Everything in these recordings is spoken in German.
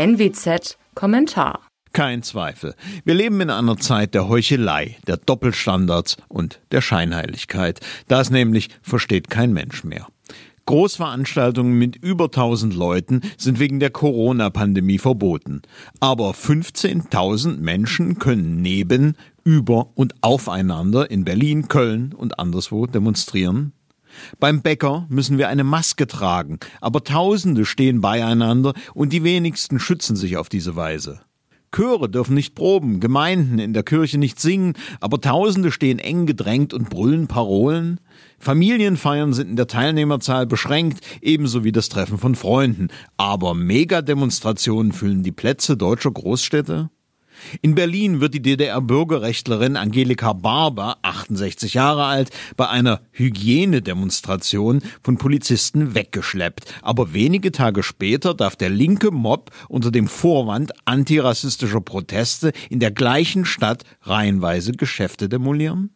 NWZ Kommentar. Kein Zweifel. Wir leben in einer Zeit der Heuchelei, der Doppelstandards und der Scheinheiligkeit. Das nämlich versteht kein Mensch mehr. Großveranstaltungen mit über 1000 Leuten sind wegen der Corona-Pandemie verboten. Aber 15.000 Menschen können neben, über und aufeinander in Berlin, Köln und anderswo demonstrieren. Beim Bäcker müssen wir eine Maske tragen, aber Tausende stehen beieinander und die wenigsten schützen sich auf diese Weise. Chöre dürfen nicht proben, Gemeinden in der Kirche nicht singen, aber Tausende stehen eng gedrängt und brüllen Parolen. Familienfeiern sind in der Teilnehmerzahl beschränkt, ebenso wie das Treffen von Freunden. Aber Megademonstrationen füllen die Plätze deutscher Großstädte? In Berlin wird die DDR-Bürgerrechtlerin Angelika Barber, 68 Jahre alt, bei einer Hygienedemonstration von Polizisten weggeschleppt. Aber wenige Tage später darf der linke Mob unter dem Vorwand antirassistischer Proteste in der gleichen Stadt reihenweise Geschäfte demolieren?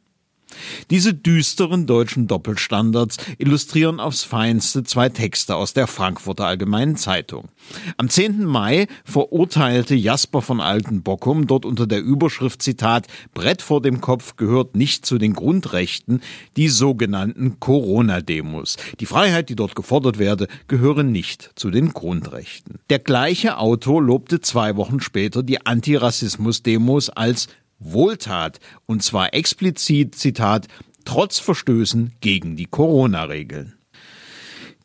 Diese düsteren deutschen Doppelstandards illustrieren aufs Feinste zwei Texte aus der Frankfurter Allgemeinen Zeitung. Am 10. Mai verurteilte Jasper von Altenbockum dort unter der Überschrift Zitat Brett vor dem Kopf gehört nicht zu den Grundrechten die sogenannten Corona-Demos. Die Freiheit, die dort gefordert werde, gehöre nicht zu den Grundrechten. Der gleiche Autor lobte zwei Wochen später die Antirassismus-Demos als Wohltat, und zwar explizit, Zitat, trotz Verstößen gegen die Corona-Regeln.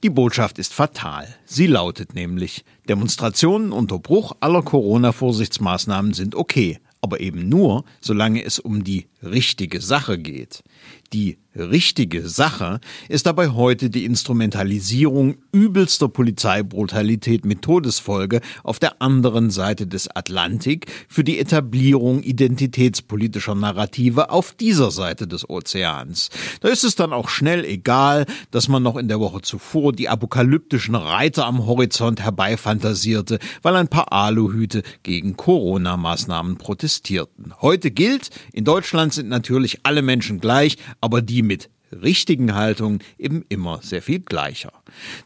Die Botschaft ist fatal. Sie lautet nämlich, Demonstrationen unter Bruch aller Corona-Vorsichtsmaßnahmen sind okay, aber eben nur, solange es um die richtige Sache geht. Die richtige Sache ist dabei heute die Instrumentalisierung übelster Polizeibrutalität mit Todesfolge auf der anderen Seite des Atlantik für die Etablierung identitätspolitischer Narrative auf dieser Seite des Ozeans. Da ist es dann auch schnell egal, dass man noch in der Woche zuvor die apokalyptischen Reiter am Horizont herbeifantasierte, weil ein paar Aluhüte gegen Corona-Maßnahmen protestierten. Heute gilt, in Deutschland sind natürlich alle Menschen gleich, aber die mit richtigen Haltungen eben immer sehr viel gleicher.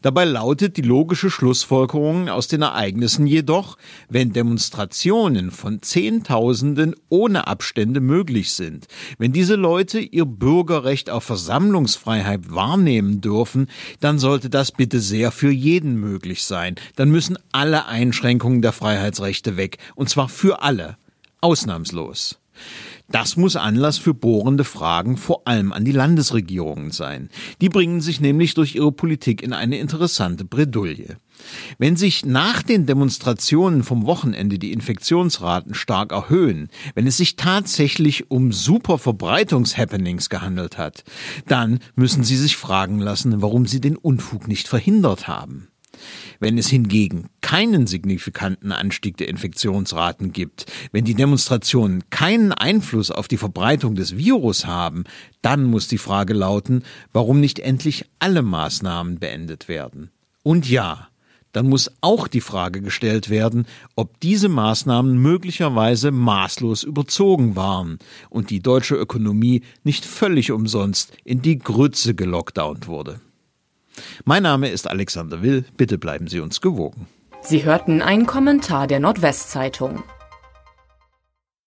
Dabei lautet die logische Schlussfolgerung aus den Ereignissen jedoch, wenn Demonstrationen von Zehntausenden ohne Abstände möglich sind, wenn diese Leute ihr Bürgerrecht auf Versammlungsfreiheit wahrnehmen dürfen, dann sollte das bitte sehr für jeden möglich sein. Dann müssen alle Einschränkungen der Freiheitsrechte weg, und zwar für alle, ausnahmslos. Das muss Anlass für bohrende Fragen vor allem an die Landesregierungen sein. Die bringen sich nämlich durch ihre Politik in eine interessante Bredouille. Wenn sich nach den Demonstrationen vom Wochenende die Infektionsraten stark erhöhen, wenn es sich tatsächlich um super Verbreitungshappenings gehandelt hat, dann müssen Sie sich fragen lassen, warum Sie den Unfug nicht verhindert haben. Wenn es hingegen keinen signifikanten Anstieg der Infektionsraten gibt, wenn die Demonstrationen keinen Einfluss auf die Verbreitung des Virus haben, dann muss die Frage lauten, warum nicht endlich alle Maßnahmen beendet werden. Und ja, dann muss auch die Frage gestellt werden, ob diese Maßnahmen möglicherweise maßlos überzogen waren und die deutsche Ökonomie nicht völlig umsonst in die Grütze gelockdownt wurde. Mein Name ist Alexander Will. Bitte bleiben Sie uns gewogen. Sie hörten einen Kommentar der Nordwestzeitung.